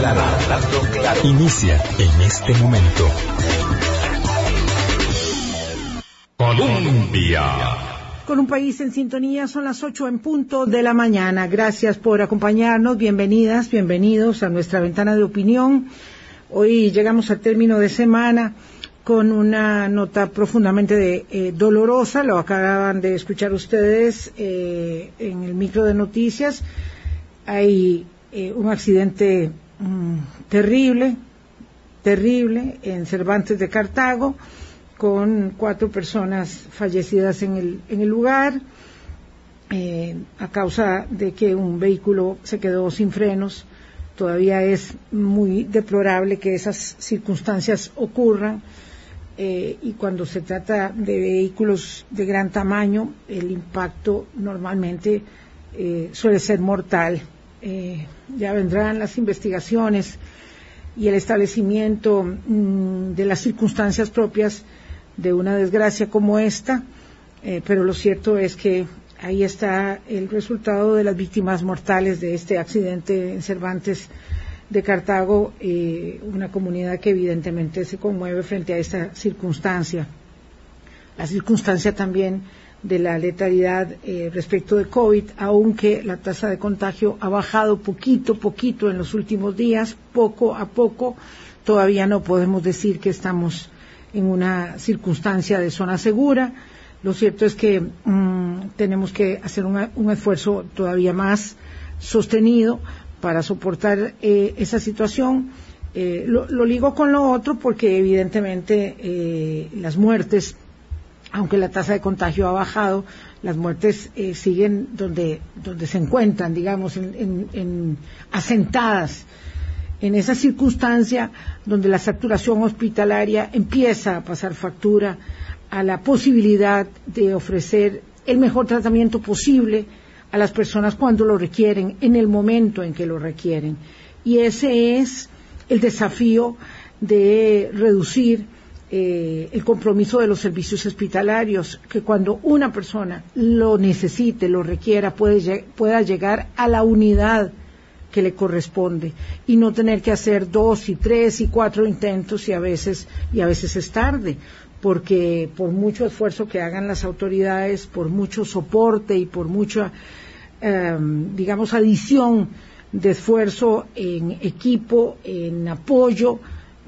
claro, hablando claro. Inicia en este momento. Colombia. Con un país en sintonía son las ocho en punto de la mañana. Gracias por acompañarnos. Bienvenidas, bienvenidos a nuestra ventana de opinión. Hoy llegamos al término de semana con una nota profundamente eh, dolorosa. Lo acaban de escuchar ustedes eh, en el micro de noticias. Hay eh, un accidente mm, terrible, terrible en Cervantes de Cartago con cuatro personas fallecidas en el, en el lugar eh, a causa de que un vehículo se quedó sin frenos. Todavía es muy deplorable que esas circunstancias ocurran eh, y cuando se trata de vehículos de gran tamaño, el impacto normalmente eh, suele ser mortal. Ya vendrán las investigaciones y el establecimiento mm, de las circunstancias propias de una desgracia como esta, eh, pero lo cierto es que ahí está el resultado de las víctimas mortales de este accidente en Cervantes de Cartago, eh, una comunidad que evidentemente se conmueve frente a esta circunstancia. La circunstancia también de la letalidad eh, respecto de COVID, aunque la tasa de contagio ha bajado poquito, poquito en los últimos días, poco a poco, todavía no podemos decir que estamos en una circunstancia de zona segura. Lo cierto es que mm, tenemos que hacer un esfuerzo todavía más sostenido para soportar eh, esa situación. Eh, lo, ligo con lo otro porque evidentemente eh, las muertes, aunque la tasa de contagio ha bajado, las muertes siguen donde, donde se encuentran, digamos, en asentadas en esa circunstancia donde la saturación hospitalaria empieza a pasar factura a la posibilidad de ofrecer el mejor tratamiento posible a las personas cuando lo requieren, en el momento en que lo requieren. Y ese es el desafío de reducir eh, el compromiso de los servicios hospitalarios, que cuando una persona lo necesite, lo requiera, pueda llegar a la unidad que le corresponde y no tener que hacer dos y tres y cuatro intentos y a veces y a veces es tarde porque por mucho esfuerzo que hagan las autoridades por mucho soporte y por mucha em, digamos adición de esfuerzo en equipo en apoyo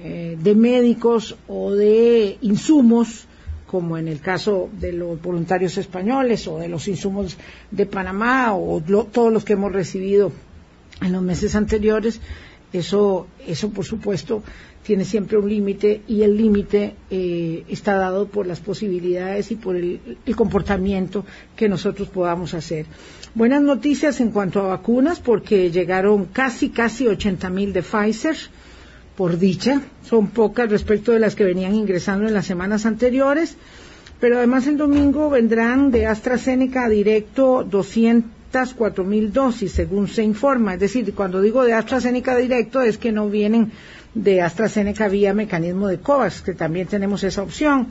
eh, de médicos o de insumos como en el caso de los voluntarios españoles o de los insumos de Panamá o todos los que hemos recibido en los meses anteriores, eso, eso por supuesto tiene siempre un límite y el límite eh, está dado por las posibilidades y por el, comportamiento que nosotros podamos hacer. Buenas noticias en cuanto a vacunas porque llegaron casi, casi 80 mil de Pfizer, por dicha, son pocas respecto de las que venían ingresando en las semanas anteriores, pero además el domingo vendrán de AstraZeneca directo 200 cuatro mil dosis, según se informa. Es decir, cuando digo de AstraZeneca directo es que no vienen de AstraZeneca vía mecanismo de COVAX, que también tenemos esa opción,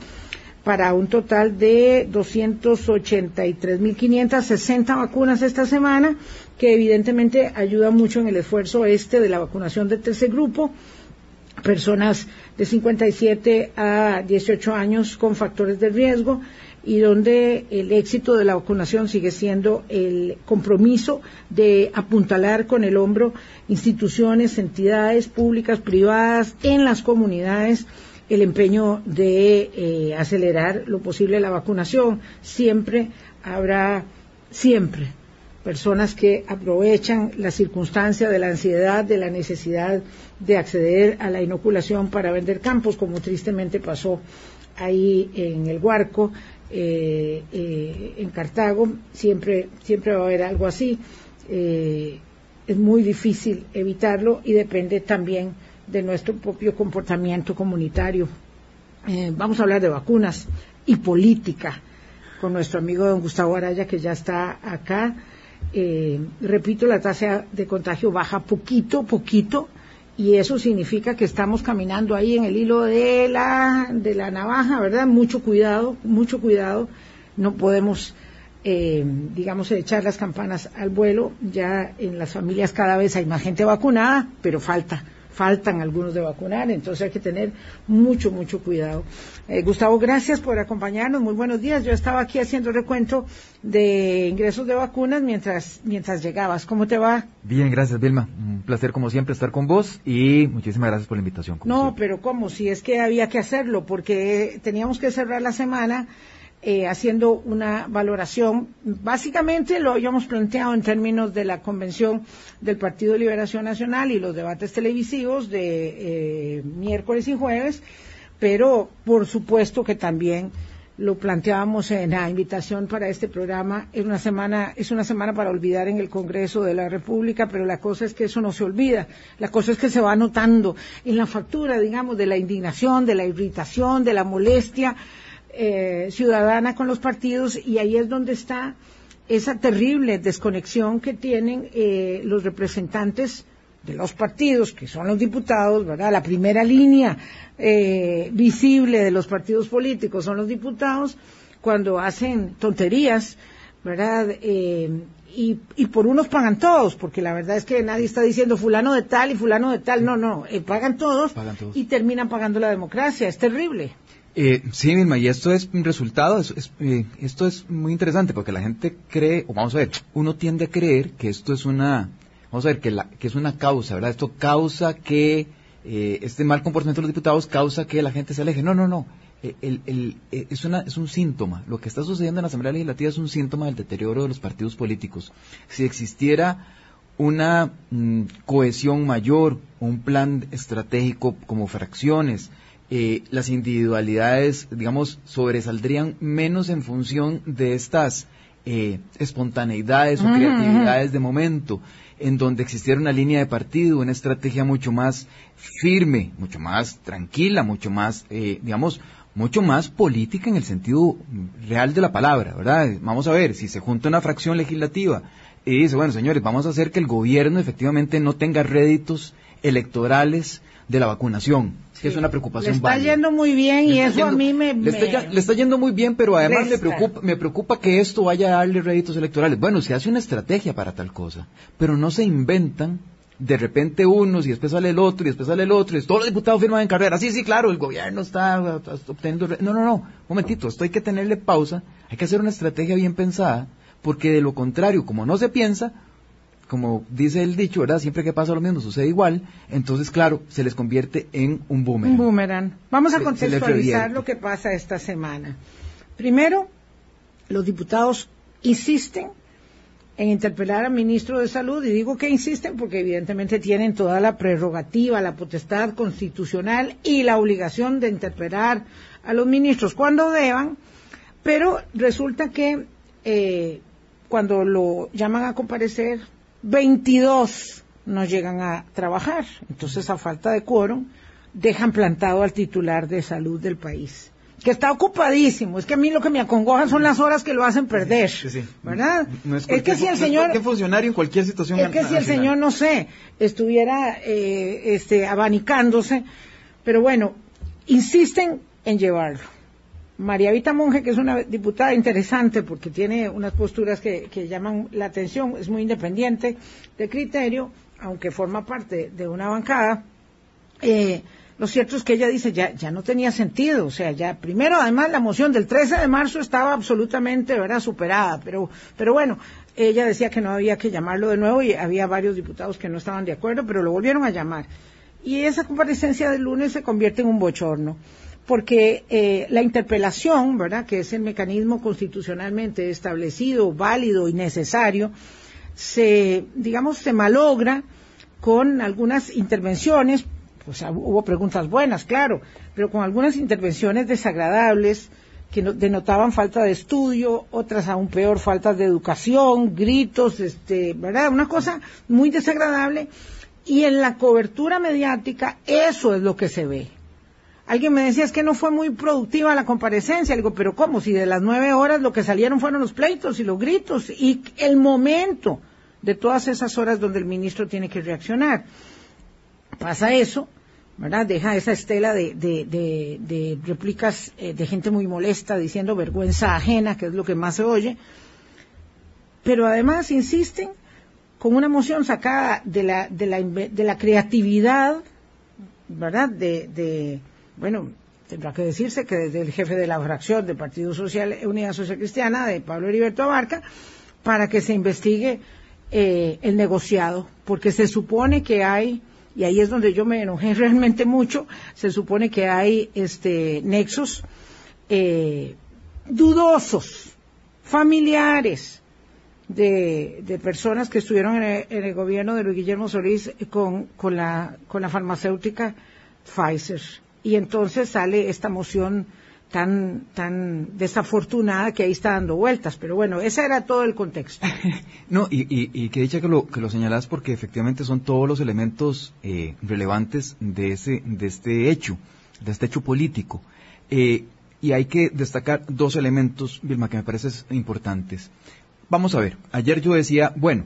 para un total de 283.560 vacunas esta semana, que evidentemente ayuda mucho en el esfuerzo este de la vacunación del tercer grupo, personas de 57 a 18 años con factores de riesgo, y donde el éxito de la vacunación sigue siendo el compromiso de apuntalar con el hombro instituciones, entidades públicas, privadas, en las comunidades, el empeño de eh, acelerar lo posible la vacunación. Siempre habrá, siempre, personas que aprovechan la circunstancia de la ansiedad, de la necesidad de acceder a la inoculación para vender campos, como tristemente pasó ahí en el Huarco, eh, eh, en Cartago, siempre, siempre va a haber algo así. Eh, es muy difícil evitarlo y depende también de nuestro propio comportamiento comunitario. vamos a hablar de vacunas y política con nuestro amigo don Gustavo Araya que ya está acá. Repito, la tasa de contagio baja poquito, poquito, y eso significa que estamos caminando ahí en el hilo de la, de la navaja, ¿verdad? Mucho cuidado, mucho cuidado, no podemos eh, digamos, echar las campanas al vuelo. Ya en las familias cada vez hay más gente vacunada, pero falta faltan algunos de vacunar, entonces hay que tener mucho, mucho cuidado. Eh, Gustavo, gracias por acompañarnos, muy buenos días. Yo estaba aquí haciendo recuento de ingresos de vacunas mientras, mientras llegabas. ¿Cómo te va? Bien, gracias Vilma. Un placer como siempre estar con vos y muchísimas gracias por la invitación. No, pero ¿cómo? Si es que había que hacerlo, porque teníamos que cerrar la semana eh, haciendo una valoración. Básicamente lo habíamos planteado en términos de la convención del Partido de Liberación Nacional y los debates televisivos de eh, miércoles y jueves, pero por supuesto que también lo planteábamos en la invitación para este programa. Es una semana, es una semana para olvidar en el Congreso de la República, pero la cosa es que eso no se olvida. La cosa es que se va notando en la factura, digamos, de la indignación, de la irritación, de la molestia eh, ciudadana con los partidos y ahí es donde está esa terrible desconexión que tienen eh, los representantes de los partidos, que son los diputados, ¿verdad? La primera línea eh, visible de los partidos políticos son los diputados cuando hacen tonterías, ¿verdad? y, y, por unos pagan todos, porque la verdad es que nadie está diciendo fulano de tal y fulano de tal, no, no, pagan todos, pagan, todos y terminan pagando la democracia, es terrible. Eh, sí, misma, y esto es un resultado, eh, esto es muy interesante porque la gente cree, o vamos a ver, uno tiende a creer que esto es una, vamos a ver, que, la, que es una causa, ¿verdad? Esto causa que eh, este mal comportamiento de los diputados causa que la gente se aleje. No, no, no. Eh, el, el, es, una, es un síntoma. Lo que está sucediendo en la Asamblea Legislativa es un síntoma del deterioro de los partidos políticos. Si existiera una mm, cohesión mayor, un plan estratégico como fracciones, eh, las individualidades, digamos, sobresaldrían menos en función de estas eh, espontaneidades o creatividades de momento, en donde existiera una línea de partido, una estrategia mucho más firme, mucho más tranquila, mucho más, eh, digamos, mucho más política en el sentido real de la palabra, ¿verdad? Vamos a ver, si se junta una fracción legislativa y dice, bueno, señores, vamos a hacer que el gobierno efectivamente no tenga réditos electorales de la vacunación que es una preocupación. Le está yendo muy bien y eso a mí me le, Está, yendo muy bien, pero además me preocupa, me preocupa que esto vaya a darle réditos electorales. Bueno, se hace una estrategia para tal cosa, pero no se inventan de repente unos y después sale el otro y después sale el otro y todos los diputados firman en carrera. Sí, sí, claro, el gobierno está obteniendo... No, no, no, un momentito, esto hay que tenerle pausa, hay que hacer una estrategia bien pensada, porque de lo contrario, como no se piensa, como dice el dicho, ¿verdad? Siempre que pasa lo mismo sucede igual, entonces, claro, se les convierte en un boomerang. Un boomerang. Vamos a contextualizar lo que pasa esta semana. Primero, los diputados insisten en interpelar al ministro de Salud, y digo que insisten porque evidentemente tienen toda la prerrogativa, la potestad constitucional y la obligación de interpelar a los ministros cuando deban, pero resulta que eh, cuando lo llaman a comparecer 22 no llegan a trabajar. Entonces, a falta de quórum, dejan plantado al titular de salud del país que está ocupadísimo. Es que a mí lo que me acongoja son las horas que lo hacen perder, ¿verdad? es, que si el señor, funcionario en cualquier situación. Es que si el señor no sé estuviera eh, este abanicándose, pero bueno, insisten en llevarlo. María Vita Monge, que es una diputada interesante porque tiene unas posturas que, llaman la atención, es muy independiente de criterio, aunque forma parte de una bancada. Eh, lo cierto es que ella dice ya, ya no tenía sentido, o sea, ya primero además la moción del 13 de marzo estaba absolutamente ¿verdad? superada, pero, pero bueno, ella decía que no había que llamarlo de nuevo y había varios diputados que no estaban de acuerdo, pero lo volvieron a llamar. Y esa comparecencia del lunes se convierte en un bochorno porque eh, la interpelación, ¿verdad?, que es el mecanismo constitucionalmente establecido, válido y necesario, se, digamos, se malogra con algunas intervenciones, pues hubo preguntas buenas, claro, pero con algunas intervenciones desagradables que denotaban falta de estudio, otras aún peor, falta de educación, gritos, este, ¿verdad? Una cosa muy desagradable. Y en la cobertura mediática eso es lo que se ve. Alguien me decía, es que no fue muy productiva la comparecencia. Le digo, pero ¿cómo? Si de las nueve horas lo que salieron fueron los pleitos y los gritos y el momento de todas esas horas donde el ministro tiene que reaccionar. Pasa eso, ¿verdad? Deja esa estela de, de, de, réplicas eh, de gente muy molesta diciendo vergüenza ajena, que es lo que más se oye. pero además insisten con una moción sacada de la, de la, de la creatividad, ¿verdad? De, de, bueno, tendrá que decirse que desde el jefe de la fracción del Partido Social, Unidad Social Cristiana, de Pablo Heriberto Abarca, para que se investigue eh, el negociado, porque se supone que hay, y ahí es donde yo me enojé realmente mucho, se supone que hay este nexos eh, dudosos, familiares, de, personas que estuvieron en el, gobierno de Luis Guillermo Solís con la farmacéutica Pfizer. Y entonces sale esta moción tan, tan desafortunada que ahí está dando vueltas. Pero bueno, ese era todo el contexto. no, y, y, que dicha que lo, que lo señalás porque efectivamente son todos los elementos eh, relevantes de, ese, de este hecho, de este hecho político. Eh, y hay que destacar dos elementos, Vilma, que me parecen importantes. Vamos a ver, ayer yo decía, bueno,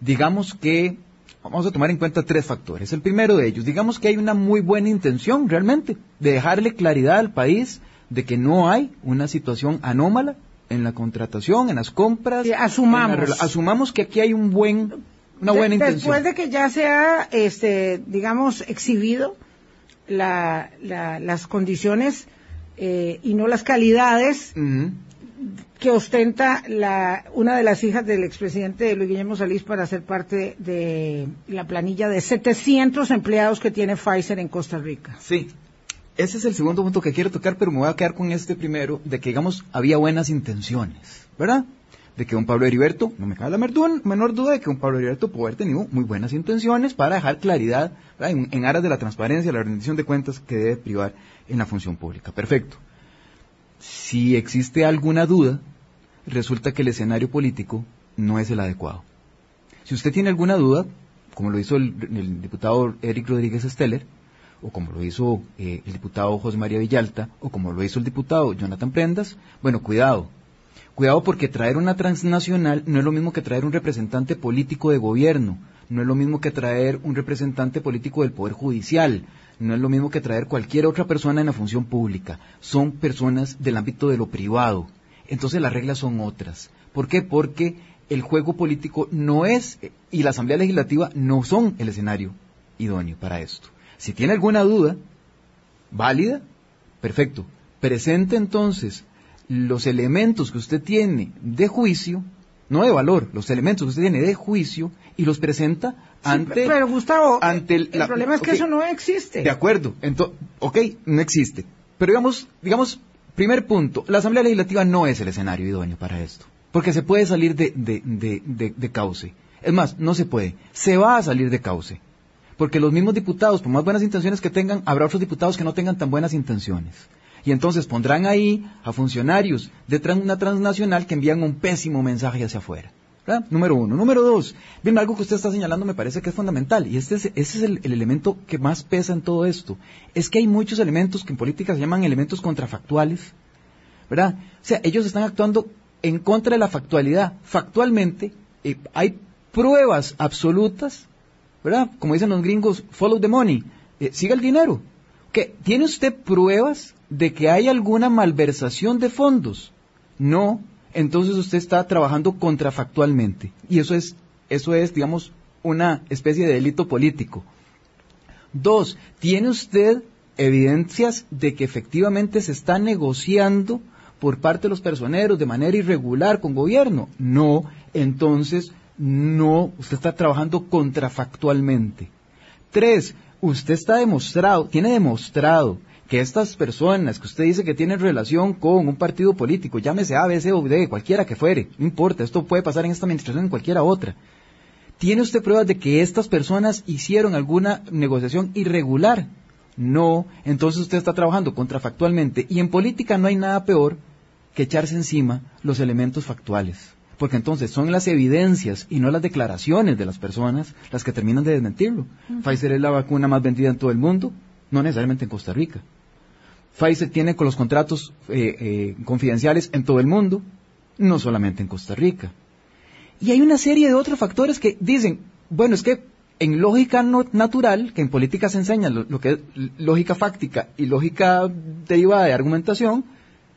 digamos que vamos a tomar en cuenta tres factores. El primero de ellos, digamos que hay una muy buena intención realmente de dejarle claridad al país de que no hay una situación anómala en la contratación, en las compras. asumamos. asumamos que aquí hay un buen, una buena intención. Después de que ya se ha, este, digamos, exhibido la, las condiciones eh, y no las calidades que ostenta la, una de las hijas del expresidente Luis Guillermo Salís para ser parte de la planilla de 700 empleados que tiene Pfizer en Costa Rica. Sí, ese es el segundo punto que quiero tocar, pero me voy a quedar con este primero, de que, digamos, había buenas intenciones, ¿verdad? De que un Pablo Heriberto, no me cabe la menor duda de que un Pablo Heriberto puede haber tenido muy buenas intenciones para dejar claridad en, en aras de la transparencia, la rendición de cuentas que debe privar en la función pública. Perfecto. Si existe alguna duda, resulta que el escenario político no es el adecuado. Si usted tiene alguna duda, como lo hizo el, diputado Eric Rodríguez Steller, o como lo hizo eh, el diputado José María Villalta, o como lo hizo el diputado Jonathan Prendas, bueno, cuidado. Cuidado porque traer una transnacional no es lo mismo que traer un representante político de gobierno, no es lo mismo que traer un representante político del Poder Judicial, no es lo mismo que traer cualquier otra persona en la función pública. Son personas del ámbito de lo privado entonces las reglas son otras. ¿Por qué? Porque el juego político no es, y la Asamblea Legislativa no son el escenario idóneo para esto. Si tiene alguna duda, válida, perfecto. Presente entonces los elementos que usted tiene de juicio, no de valor, los elementos que usted tiene de juicio y los presenta ante... pero Gustavo, ante el, problema es que eso no existe. De acuerdo, entonces, ok, no existe. Pero digamos, digamos, Primer punto, la Asamblea Legislativa no es el escenario idóneo para esto, porque se puede salir de, de, cauce. Es más, no se puede, se va a salir de cauce, porque los mismos diputados, por más buenas intenciones que tengan, habrá otros diputados que no tengan tan buenas intenciones. Y entonces pondrán ahí a funcionarios de una transnacional que envían un pésimo mensaje hacia afuera. Número uno. Número dos, bien, algo que usted está señalando me parece que es fundamental, y este es, ese es el, elemento que más pesa en todo esto. Es que hay muchos elementos que en política se llaman elementos contrafactuales, ¿verdad? O sea, ellos están actuando en contra de la factualidad. Factualmente, eh, hay pruebas absolutas, ¿verdad? Como dicen los gringos, follow the money, eh, siga el dinero. ¿Que ¿Tiene usted pruebas de que hay alguna malversación de fondos? No, entonces usted está trabajando contrafactualmente. Y eso es, eso es, digamos, una especie de delito político. Dos, ¿tiene usted evidencias de que efectivamente se está negociando por parte de los personeros de manera irregular con gobierno? No, entonces no, usted está trabajando contrafactualmente. Tres, usted está demostrado, tiene demostrado que estas personas que usted dice que tienen relación con un partido político, llámese A, B, C o D, cualquiera que fuere, no importa, esto puede pasar en esta administración en cualquiera otra. ¿Tiene usted pruebas de que estas personas hicieron alguna negociación irregular? No, entonces usted está trabajando contrafactualmente. Y en política no hay nada peor que echarse encima los elementos factuales. Porque entonces son las evidencias y no las declaraciones de las personas las que terminan de desmentirlo. Pfizer es la vacuna más vendida en todo el mundo, no necesariamente en Costa Rica. Pfizer tiene con los contratos eh, eh, confidenciales en todo el mundo, no solamente en Costa Rica. Y hay una serie de otros factores que dicen, bueno, es que en lógica natural, que en política se enseña lo, que es lógica fáctica y lógica derivada de argumentación,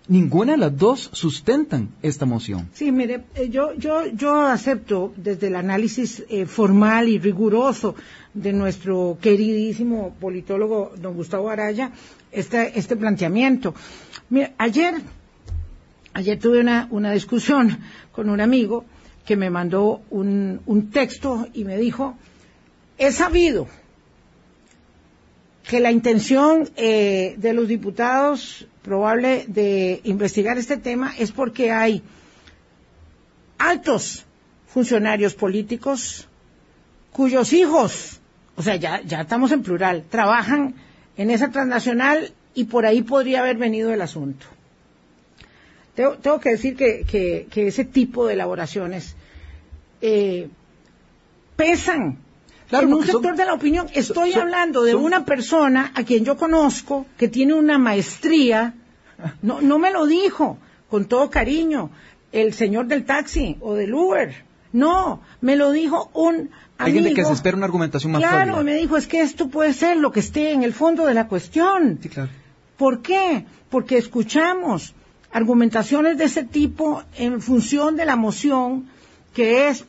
Ninguna de las dos sustentan esta moción. Sí, mire, eh, yo, yo, yo acepto desde el análisis eh, formal y riguroso de nuestro queridísimo politólogo don Gustavo Araya este, este planteamiento. Mire, ayer, ayer tuve una, una discusión con un amigo que me mandó un, un texto y me dijo, he sabido que la intención eh, de los diputados probable de investigar este tema es porque hay altos funcionarios políticos cuyos hijos, o sea, ya, estamos en plural, trabajan en esa transnacional y por ahí podría haber venido el asunto. Tengo, que decir que, que, que, ese tipo de elaboraciones eh, pesan Claro, en un son- sector de la opinión. Estoy son- hablando de son- una persona a quien yo conozco que tiene una maestría, no, no me lo dijo, con todo cariño, el señor del taxi o del Uber. No, me lo dijo un Alguien de que amigo. se espera una argumentación más Claro, sólida. me dijo, es que esto puede ser lo que esté en el fondo de la cuestión. Sí, claro. ¿Por qué? Porque escuchamos argumentaciones de ese tipo en función de la moción que es,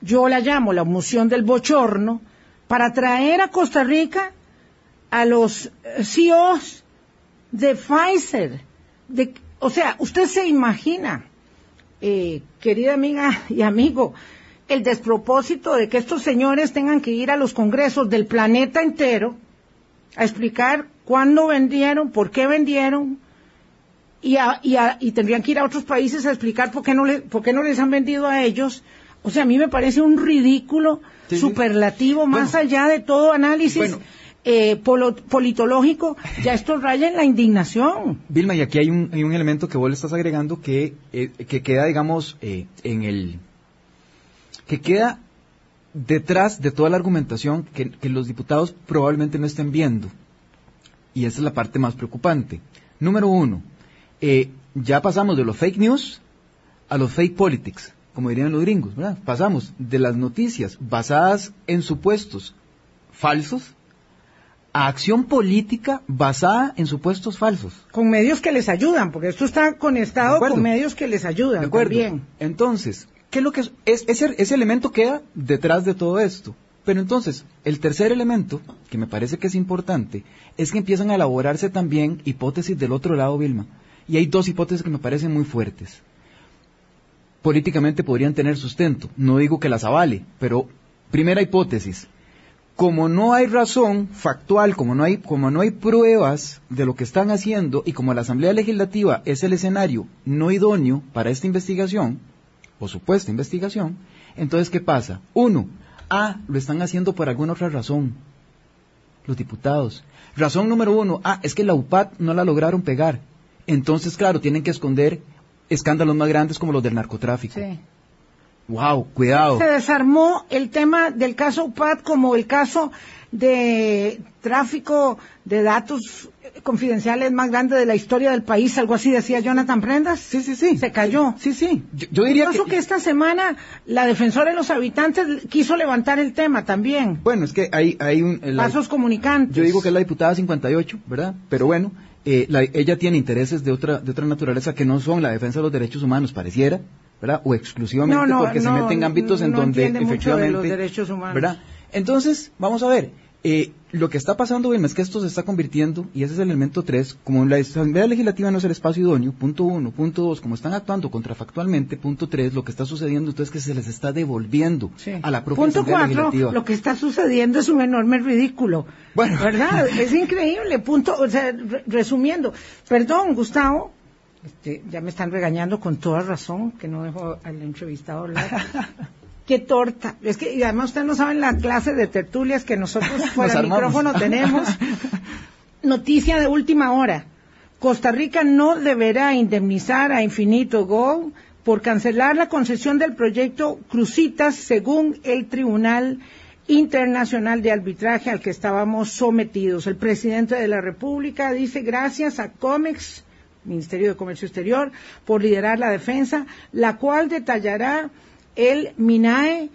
yo la llamo la moción del bochorno, para traer a Costa Rica a los eh, CEOs de Pfizer. De, o sea, usted se imagina, eh, querida amiga y amigo, el despropósito de que estos señores tengan que ir a los congresos del planeta entero a explicar cuándo vendieron, por qué vendieron, y, a- y, a- y tendrían que ir a otros países a explicar por no, le- por qué no les han vendido a ellos. O sea, a mí me parece un ridículo Sí, superlativo, más allá de todo análisis Bueno. eh, polo- politológico, ya esto raya en la indignación. Vilma, y aquí hay un, hay un elemento que vos le estás agregando que, eh, que queda, digamos, eh, en el... que queda detrás de toda la argumentación que, que los diputados probablemente no estén viendo. Y esa es la parte más preocupante. Número uno, eh, ya pasamos de los fake news a los fake politics, como dirían los gringos, ¿verdad? Pasamos de las noticias basadas en supuestos falsos a acción política basada en supuestos falsos. Con medios que les ayudan, porque esto está conectado con medios que les ayudan ¿De acuerdo? también. Entonces, ¿qué es lo que es? es- ese, ese elemento queda detrás de todo esto. Pero entonces, el tercer elemento, que me parece que es importante, es que empiezan a elaborarse también hipótesis del otro lado, Vilma. Y hay dos hipótesis que me parecen muy fuertes. Políticamente podrían tener sustento. No digo que las avale, pero primera hipótesis. Como no hay razón factual, como no hay, como no hay pruebas de lo que están haciendo y como la Asamblea Legislativa es el escenario no idóneo para esta investigación, o supuesta investigación, entonces ¿qué pasa? Uno, ah, lo están haciendo por alguna otra razón, los diputados. Razón número uno, ah, es que la UPAD no la lograron pegar. Entonces, claro, tienen que esconder escándalos más grandes como los del narcotráfico. Sí. Wow, cuidado. Se desarmó el tema del caso UPAD como el caso de tráfico de datos confidenciales más grande de la historia del país, algo así decía Jonathan Prendas. Sí, sí, sí. Se cayó. Sí, sí. Yo, yo diría Curioso que... que esta semana la defensora de los habitantes quiso levantar el tema también. Bueno, es que hay, hay un... la- Pasos comunicantes. yo digo que es la diputada 58, ¿verdad? Pero bueno, eh, la- ella tiene intereses de otra, de otra naturaleza que no son la defensa de los derechos humanos, pareciera, ¿verdad? O exclusivamente No, no, porque se mete en ámbitos en donde mucho de efectivamente... los derechos humanos. ¿verdad? Entonces, vamos a ver, eh, lo que está pasando, es que esto se está convirtiendo, y ese es el elemento 3, como la Asamblea Legislativa no es el espacio idóneo, punto uno, punto dos, como están actuando contrafactualmente, punto tres, lo que está sucediendo entonces es que se les está devolviendo Sí. a la propia Punto Asamblea cuatro, Legislativa. lo que está sucediendo es un enorme ridículo. Bueno. ¿Verdad? es increíble. Punto, o sea, re- resumiendo. Perdón, Gustavo. Este, ya me están regañando con toda razón, que no dejo al entrevistado hablar. Qué torta. Es que, y además ustedes no saben la clase de tertulias que nosotros fuera del micrófono tenemos. Noticia de última hora. Costa Rica no deberá indemnizar a Infinito Go por cancelar la concesión del proyecto Crucitas según el Tribunal Internacional de Arbitraje al que estábamos sometidos. El presidente de la República dice gracias a COMEX, Ministerio de Comercio Exterior, por liderar la defensa, la cual detallará el MINAE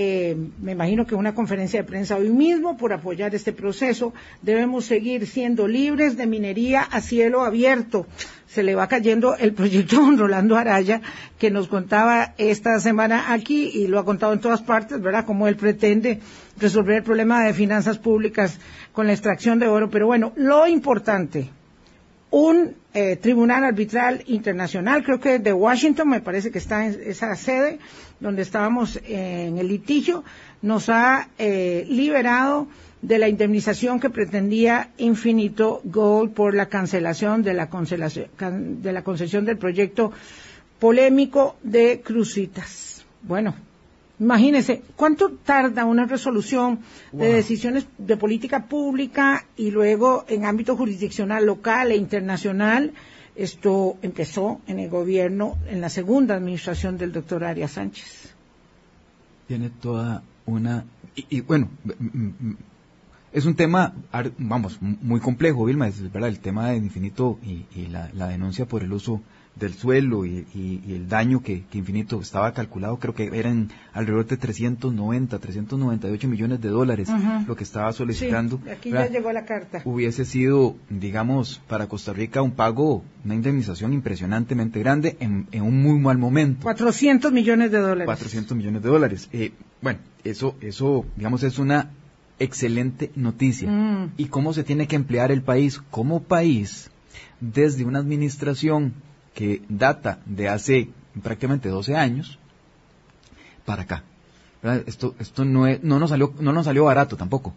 eh, me imagino que una conferencia de prensa hoy mismo por apoyar este proceso. Debemos seguir siendo libres de minería a cielo abierto. Se le va cayendo el proyecto don Rolando Araya, que nos contaba esta semana aquí y lo ha contado en todas partes, ¿verdad? Cómo él pretende resolver el problema de finanzas públicas con la extracción de oro. Pero bueno, lo importante, un eh, tribunal arbitral internacional, creo que de Washington, me parece que está en esa sede donde estábamos en el litigio, nos ha eh, liberado de la indemnización que pretendía Infinito Gold por la cancelación de la, de la concesión del proyecto polémico de Crucitas. Bueno, Imagínense, ¿cuánto tarda una resolución de decisiones de política pública y luego en ámbito jurisdiccional local e internacional? Esto empezó en el gobierno, en la segunda administración del doctor Arias Sánchez. Tiene toda una... Y, bueno, es un tema, vamos, muy complejo, Vilma, es verdad, el tema de infinito y, la denuncia por el uso del suelo y, el daño que, Infinito estaba calculado, creo que eran alrededor de 390, 398 millones de dólares lo que estaba solicitando. Sí, aquí ya llegó la carta. Hubiese sido, digamos, para Costa Rica un pago, una indemnización impresionantemente grande en, un muy mal momento. 400 millones de dólares. 400 millones de dólares. Eh, bueno, eso, eso, digamos, es una excelente noticia. Mm. ¿Y cómo se tiene que emplear el país? Como país, desde una administración que data de hace prácticamente 12 años para acá. Esto, esto no, no, nos salió, no nos salió barato tampoco.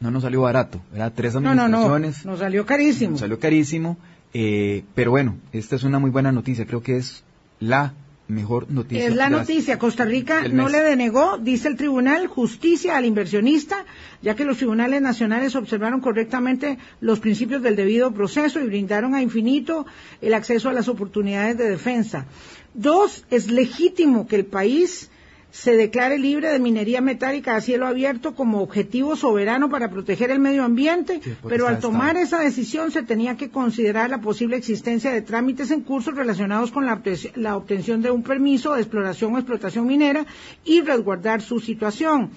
No nos salió barato. Era tres administraciones. No, no, Nos salió carísimo. Nos salió carísimo. Eh, pero bueno, esta es una muy buena noticia. Creo que es la mejor noticia. Es la noticia. Costa Rica no le denegó, dice el tribunal, justicia al inversionista, ya que los tribunales nacionales observaron correctamente los principios del debido proceso y brindaron a infinito el acceso a las oportunidades de defensa. Dos, es legítimo que el país se declare libre de minería metálica a cielo abierto como objetivo soberano para proteger el medio ambiente, pero al tomar esa decisión se tenía que considerar la posible existencia de trámites en curso relacionados con la, la obtención de un permiso de exploración o explotación minera y resguardar su situación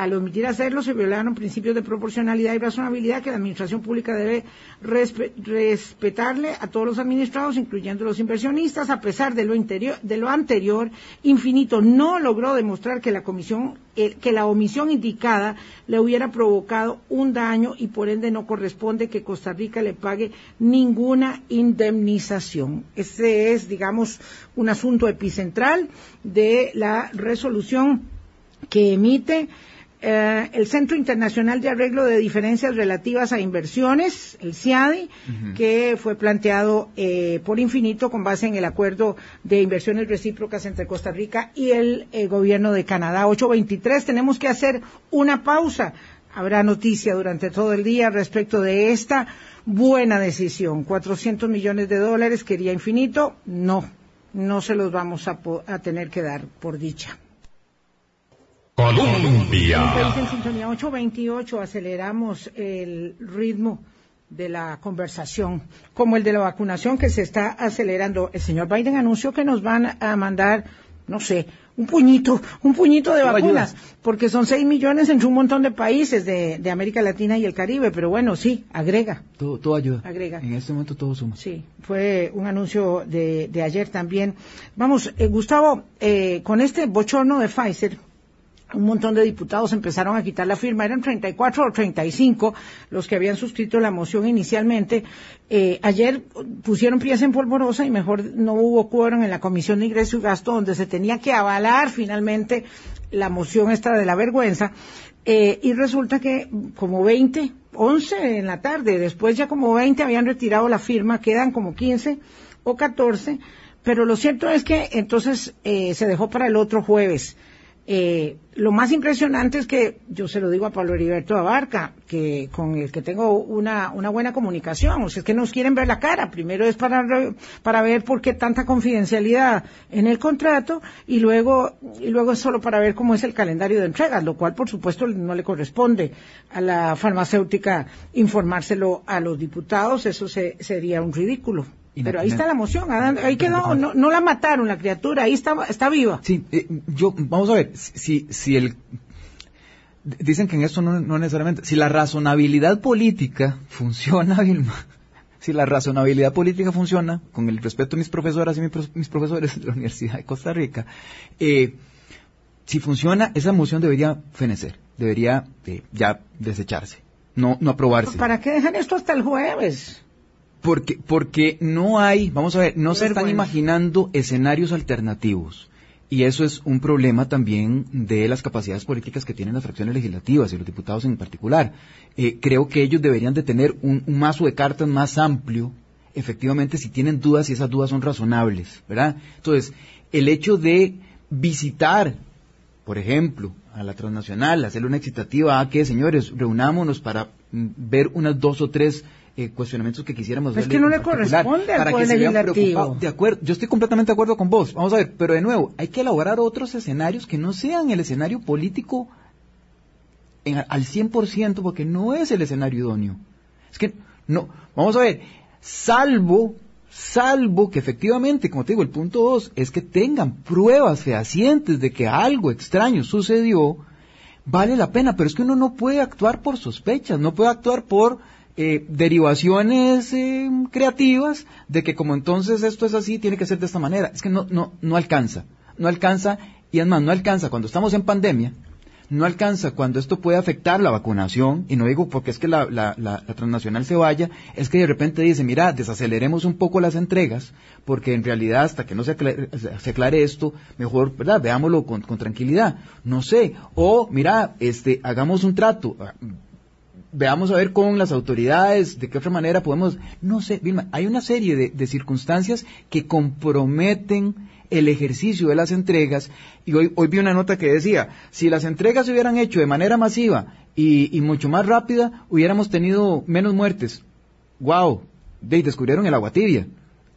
al omitir hacerlo se violaron principios de proporcionalidad y razonabilidad que la administración pública debe respetarle a todos los administrados, incluyendo los inversionistas. A pesar de lo, de lo anterior, Infinito no logró demostrar que la comisión, que la omisión indicada le hubiera provocado un daño y por ende no corresponde que Costa Rica le pague ninguna indemnización. Este es, digamos, un asunto epicentral de la resolución que emite eh, el Centro Internacional de Arreglo de Diferencias Relativas a Inversiones, el CIADI, que fue planteado eh, por Infinito con base en el acuerdo de inversiones recíprocas entre Costa Rica y el eh, gobierno de Canadá. 823, tenemos que hacer una pausa. Habrá noticia durante todo el día respecto de esta buena decisión. 400 millones de dólares quería Infinito. No, no se los vamos a tener que dar por dicha. Colombia. En sintonía 828 aceleramos el ritmo de la conversación, como el de la vacunación que se está acelerando. El señor Biden anunció que nos van a mandar, no sé, un puñito, un puñito de vacunas, porque son seis millones entre un montón de países de, América Latina y el Caribe, pero bueno, sí, agrega. Todo, ayuda. Agrega. En este momento todo suma. Sí, fue un anuncio de, ayer también. Vamos, eh, Gustavo, eh, con este bochorno de Pfizer, un montón de diputados empezaron a quitar la firma, eran 34 o 35 los que habían suscrito la moción inicialmente. Eh, ayer pusieron pies en polvorosa y mejor no hubo quórum en la Comisión de Ingreso y Gasto donde se tenía que avalar finalmente la moción esta de la vergüenza. Eh, y resulta que como 20, 11 en la tarde, después ya como 20 habían retirado la firma, quedan como 15 o 14, pero lo cierto es que entonces eh, se dejó para el otro jueves. Eh, lo más impresionante es que yo se lo digo a Pablo Heriberto Abarca, que con el que tengo una, una buena comunicación, o sea, es que nos quieren ver la cara. Primero es para, para ver por qué tanta confidencialidad en el contrato y luego, y luego es solo para ver cómo es el calendario de entregas, lo cual por supuesto no le corresponde a la farmacéutica informárselo a los diputados, eso sería un ridículo. Pero ahí está la moción, ahí quedó, no, no la mataron la criatura, ahí está, está viva. Sí, eh, yo, vamos a ver, si, si el, dicen que en esto no, no necesariamente, si la razonabilidad política funciona, Vilma, si la razonabilidad política funciona, con el respeto a mis profesoras y mis, profesores de la Universidad de Costa Rica, eh, si funciona, esa moción debería fenecer, debería eh, ya desecharse, no, no aprobarse. ¿Para qué dejan esto hasta el jueves? Porque, porque no hay, vamos a ver, no se están imaginando escenarios alternativos. Y eso es un problema también de las capacidades políticas que tienen las fracciones legislativas y los diputados en particular. Eh, creo que ellos deberían de tener un, mazo de cartas más amplio, efectivamente, si tienen dudas y esas dudas son razonables, ¿verdad? Entonces, el hecho de visitar, por ejemplo, a la transnacional, hacerle una excitativa a que, señores, reunámonos para mm, ver unas dos o tres eh, cuestionamientos que quisiéramos Es que no le corresponde al Poder Legislativo. De acuerdo, yo estoy completamente de acuerdo con vos. Vamos a ver, pero de nuevo, hay que elaborar otros escenarios que no sean el escenario político en, al 100% porque no es el escenario idóneo. Es que, no, vamos a ver, salvo, salvo que efectivamente, como te digo, el punto dos es que tengan pruebas fehacientes de que algo extraño sucedió, vale la pena, pero es que uno no puede actuar por sospechas, no puede actuar por eh, derivaciones eh, creativas de que como entonces esto es así, tiene que ser de esta manera. Es que no, no, no alcanza, no alcanza, y es más, no alcanza cuando estamos en pandemia, no alcanza cuando esto puede afectar la vacunación, y no digo porque es que la, la, la, transnacional se vaya, es que de repente dice, mira, desaceleremos un poco las entregas, porque en realidad hasta que no se aclare, esto, mejor, ¿verdad? Veámoslo con, con, tranquilidad. No sé, o mira, este, hagamos un trato, veamos a ver con las autoridades de qué otra manera podemos, no sé, Vilma, hay una serie de, circunstancias que comprometen el ejercicio de las entregas y hoy, hoy vi una nota que decía, si las entregas se hubieran hecho de manera masiva y, y mucho más rápida, hubiéramos tenido menos muertes. ¡Wow! De, descubrieron el agua tibia.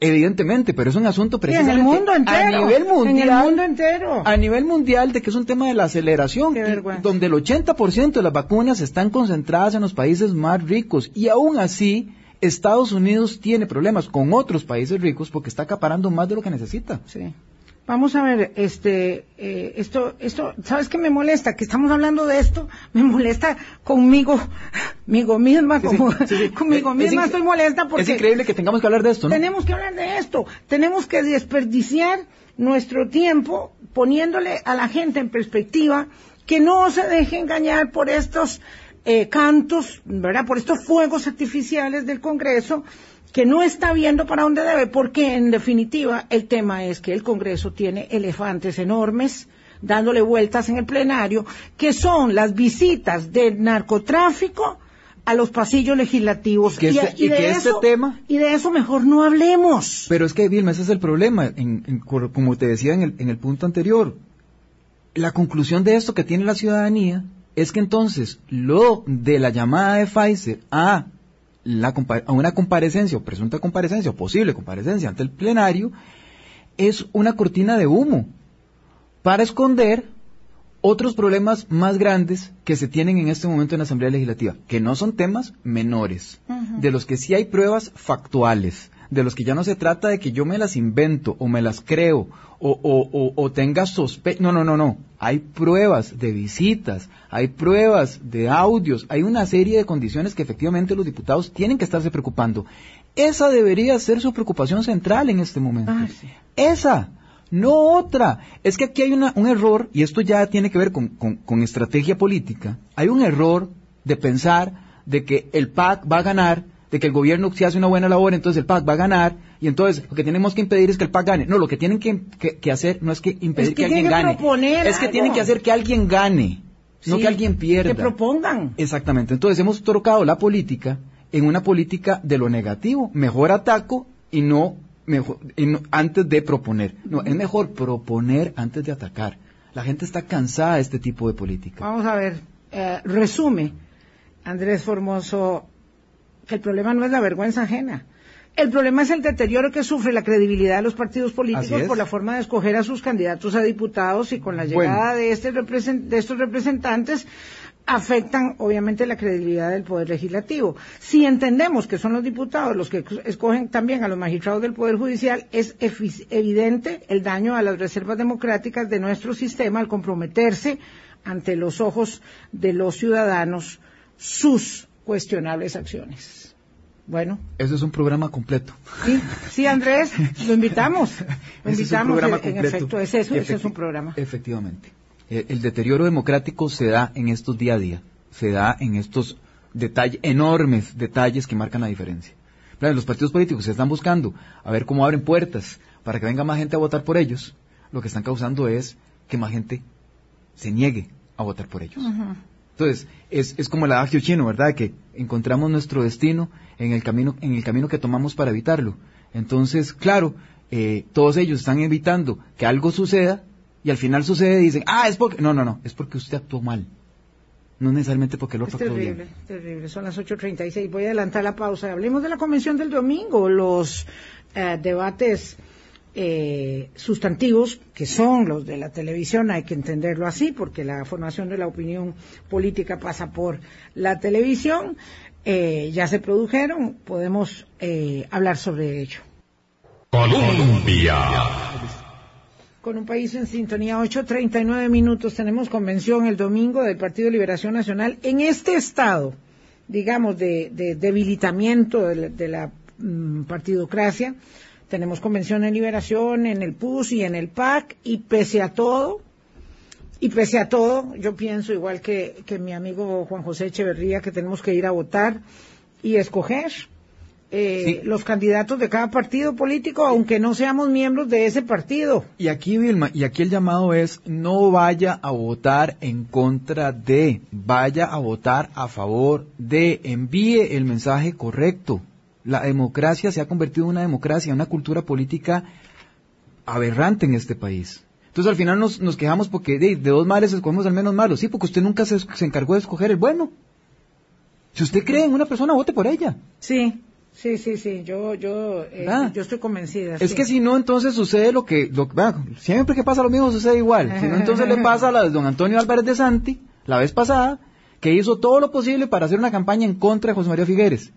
Evidentemente, pero es un asunto precisamente en el mundo entero, a nivel mundial. En el mundo entero. A nivel mundial de que es un tema de la aceleración, donde el 80% de las vacunas están concentradas en los países más ricos y aún así Estados Unidos tiene problemas con otros países ricos porque está acaparando más de lo que necesita. Sí. Vamos a ver, este, eh, esto, esto, ¿sabes qué me molesta? Que estamos hablando de esto, me molesta conmigo, conmigo misma, como, conmigo misma estoy molesta porque... Es increíble que tengamos que hablar de esto, ¿no? Tenemos que hablar de esto, tenemos que desperdiciar nuestro tiempo poniéndole a la gente en perspectiva que no se deje engañar por estos eh, cantos, ¿verdad? Por estos fuegos artificiales del Congreso que no está viendo para dónde debe, porque en definitiva el tema es que el Congreso tiene elefantes enormes dándole vueltas en el plenario, que son las visitas del narcotráfico a los pasillos legislativos. y, este, y, de este tema... Y de eso mejor no hablemos. Pero es que, Vilma, ese es el problema, como te decía en el, en el punto anterior. La conclusión de esto que tiene la ciudadanía es que entonces lo de la llamada de Pfizer a a una comparecencia o presunta comparecencia o posible comparecencia ante el plenario es una cortina de humo para esconder otros problemas más grandes que se tienen en este momento en la Asamblea Legislativa, que no son temas menores, de los que sí hay pruebas factuales, de los que ya no se trata de que yo me las invento o me las creo o, o, o, tenga sospecha. No, no, no, no. Hay pruebas de visitas, hay pruebas de audios, hay una serie de condiciones que efectivamente los diputados tienen que estarse preocupando. Esa debería ser su preocupación central en este momento. Ah, Esa, no otra. Es que aquí hay una, un error, y esto ya tiene que ver con, con, con estrategia política. Hay un error de pensar de que el PAC va a ganar de que el gobierno si hace una buena labor, entonces el PAC va a ganar, y entonces lo que tenemos que impedir es que el PAC gane. No, lo que tienen que, hacer no es que impedir que, alguien gane, es que tienen que hacer que alguien gane, no que alguien pierda. Que propongan. Exactamente, entonces hemos trocado la política en una política de lo negativo, mejor ataco y no, mejor, antes de proponer. No, es mejor proponer antes de atacar. La gente está cansada de este tipo de política. Vamos a ver, eh, resume, Andrés Formoso, que el problema no es la vergüenza ajena. El problema es el deterioro que sufre la credibilidad de los partidos políticos por la forma de escoger a sus candidatos a diputados y con la llegada de, este de estos representantes afectan obviamente la credibilidad del Poder Legislativo. Si entendemos que son los diputados los que escogen también a los magistrados del Poder Judicial, es evidente el daño a las reservas democráticas de nuestro sistema al comprometerse ante los ojos de los ciudadanos sus cuestionables acciones. Bueno. Eso es un programa completo. Sí, sí Andrés, lo invitamos. Lo invitamos, en efecto, es eso, es un programa. Efectivamente. Eh, el deterioro democrático se da en estos día a día, se da en estos detalles, enormes detalles que marcan la diferencia. los partidos políticos se están buscando a ver cómo abren puertas para que venga más gente a votar por ellos. Lo que están causando es que más gente se niegue a votar por ellos. Entonces, es, es como el adagio chino, ¿verdad? Que encontramos nuestro destino en el camino, en el camino que tomamos para evitarlo. Entonces, claro, eh, todos ellos están evitando que algo suceda y al final sucede y dicen, ah, es porque... No, no, no, es porque usted actuó mal. No necesariamente porque el otro es terrible, terrible. Son las 8.36. Voy a adelantar la pausa. Hablemos de la convención del domingo, los eh, debates eh, sustantivos, que son los de la televisión, hay que entenderlo así, porque la formación de la opinión política pasa por la televisión. Eh, ya se produjeron, podemos eh, hablar sobre ello. Colombia. Con un país en sintonía, 8.39 minutos, tenemos convención el domingo del Partido de Liberación Nacional en este estado, digamos, de, debilitamiento de la, mm, partidocracia tenemos convención en liberación en el PUS y en el PAC y pese a todo, y pese a todo, yo pienso igual que, mi amigo Juan José Echeverría que tenemos que ir a votar y escoger eh, los candidatos de cada partido político, aunque no seamos miembros de ese partido. Y aquí, Vilma, y aquí el llamado es, no vaya a votar en contra de, vaya a votar a favor de, envíe el mensaje correcto la democracia se ha convertido en una democracia, una cultura política aberrante en este país. Entonces al final nos, quejamos porque de, dos males escogemos al menos malo. Sí, porque usted nunca se, encargó de escoger el bueno. Si usted cree en una persona, vote por ella. Sí, sí, sí, sí. Yo, yo, eh, yo estoy convencida. Es que si no, entonces sucede lo que, lo, siempre que pasa lo mismo sucede igual. Si no, entonces le pasa a la de don Antonio Álvarez de Santi, la vez pasada, que hizo todo lo posible para hacer una campaña en contra de José María Figueres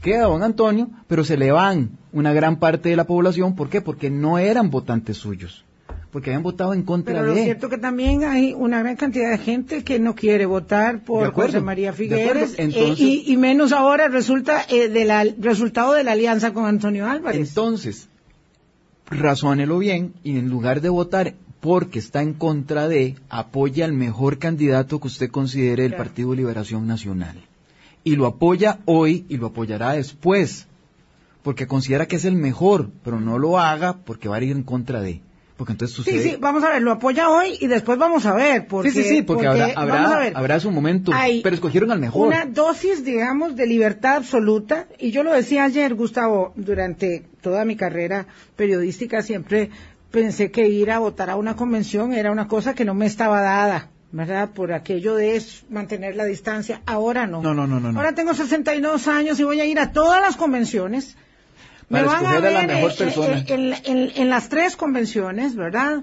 queda don Antonio, pero se le van una gran parte de la población. ¿Por qué? Porque no eran votantes suyos. Porque habían votado en contra pero de. Pero es cierto que también hay una gran cantidad de gente que no quiere votar por José María Figueres. Eh, y, menos ahora resulta eh, del resultado de la alianza con Antonio Álvarez. Entonces, razónelo bien y en lugar de votar porque está en contra de, apoya al mejor candidato que usted considere el Partido Liberación Nacional y lo apoya hoy y lo apoyará después, porque considera que es el mejor, pero no lo haga porque va a ir en contra de. Porque entonces sucede... Sí, sí, vamos a ver, lo apoya hoy y después vamos a ver. Porque, sí, sí, sí, porque, habrá, habrá, su momento, pero escogieron al mejor. Una dosis, digamos, de libertad absoluta, y yo lo decía ayer, Gustavo, durante toda mi carrera periodística siempre pensé que ir a votar a una convención era una cosa que no me estaba dada. ¿Verdad? Por aquello de mantener la distancia. Ahora no. No, no, no, no. Ahora tengo 62 años y voy a ir a todas las convenciones. Me van a ver la mejor persona. En, las tres convenciones, ¿verdad?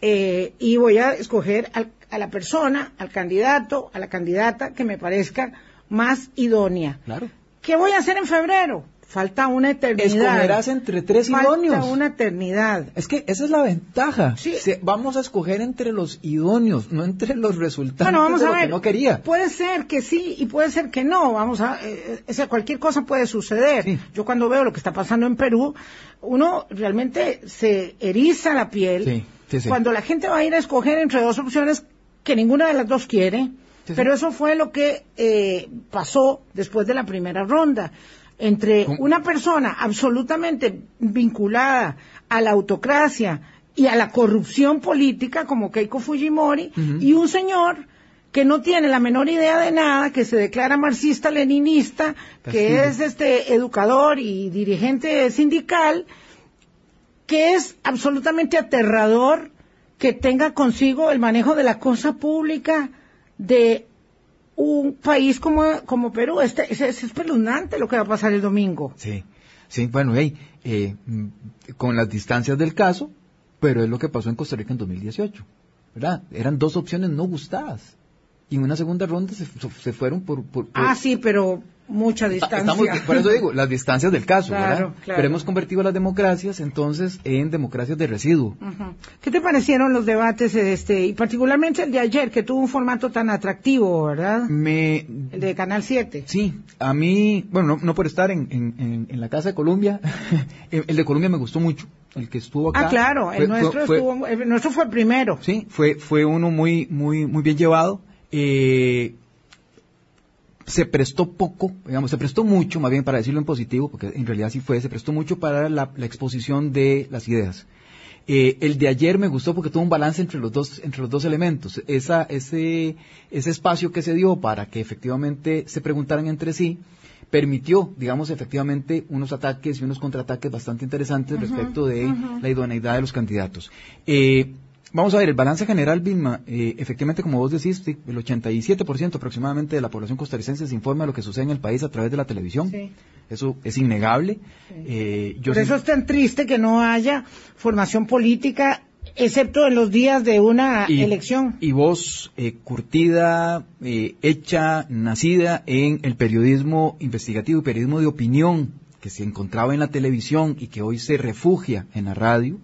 Eh, y voy a escoger a la persona, al candidato, a la candidata que me parezca más idónea. Claro. ¿Qué voy a hacer en febrero? Falta una eternidad. Escogerás entre tres idóneos. Falta una eternidad. Es que esa es la ventaja. Sí. vamos a escoger entre los idóneos, no entre los resultados bueno, vamos a ver. que no quería. Puede ser que sí y puede ser que no. Vamos a, eh, eh cualquier cosa puede suceder. Yo cuando veo lo que está pasando en Perú, uno realmente se eriza la piel. Cuando la gente va a ir a escoger entre dos opciones que ninguna de las dos quiere. Pero eso fue lo que eh, pasó después de la primera ronda entre una persona absolutamente vinculada a la autocracia y a la corrupción política como Keiko Fujimori y un señor que no tiene la menor idea de nada, que se declara marxista-leninista, que es este educador y dirigente sindical, que es absolutamente aterrador que tenga consigo el manejo de la cosa pública, de un país como, como Perú. Este, es, es, espeluznante lo que va a pasar el domingo. Sí, sí, bueno, hey, eh, con las distancias del caso, pero es lo que pasó en Costa Rica en 2018, ¿verdad? Eran dos opciones no gustadas. y en una segunda ronda se, se fueron por, por, por, Ah, sí, pero mucha distancia. Estamos, por eso digo, las distancias del caso, Claro, ¿verdad? claro. Pero hemos convertido las democracias entonces en democracias de residuo. ¿Qué te parecieron los debates, este, y particularmente el de ayer, que tuvo un formato tan atractivo, verdad? Me, El de Canal 7. sí, a mí, bueno, no, no por estar en, en, en- en la Casa de Colombia, el de Colombia me gustó mucho, el que estuvo acá. Ah, claro, el fue- nuestro fue- estuvo, el nuestro fue el primero. Sí, fue, fue uno muy, muy, muy bien llevado. Eh, se prestó poco, digamos, se prestó mucho, más bien para decirlo en positivo, porque en realidad sí fue, se prestó mucho para la, la exposición de las ideas. Eh, el de ayer me gustó porque tuvo un balance entre los dos, entre los dos elementos. Esa, ese, ese espacio que se dio para que efectivamente se preguntaran entre sí, permitió, digamos, efectivamente unos ataques y unos contraataques bastante interesantes respecto de la idoneidad de los candidatos. Eh, vamos a ver, el balance general, Vilma, eh, efectivamente, como vos decís, el 87% aproximadamente de la población costarricense se informa de lo que sucede en el país a través de la televisión. Sí. Eso es innegable. Eh, yo Por sí- eso es tan triste que no haya formación política, excepto en los días de una y, elección. Y vos, eh, curtida, eh, hecha, nacida en el periodismo investigativo y periodismo de opinión que se encontraba en la televisión y que hoy se refugia en la radio.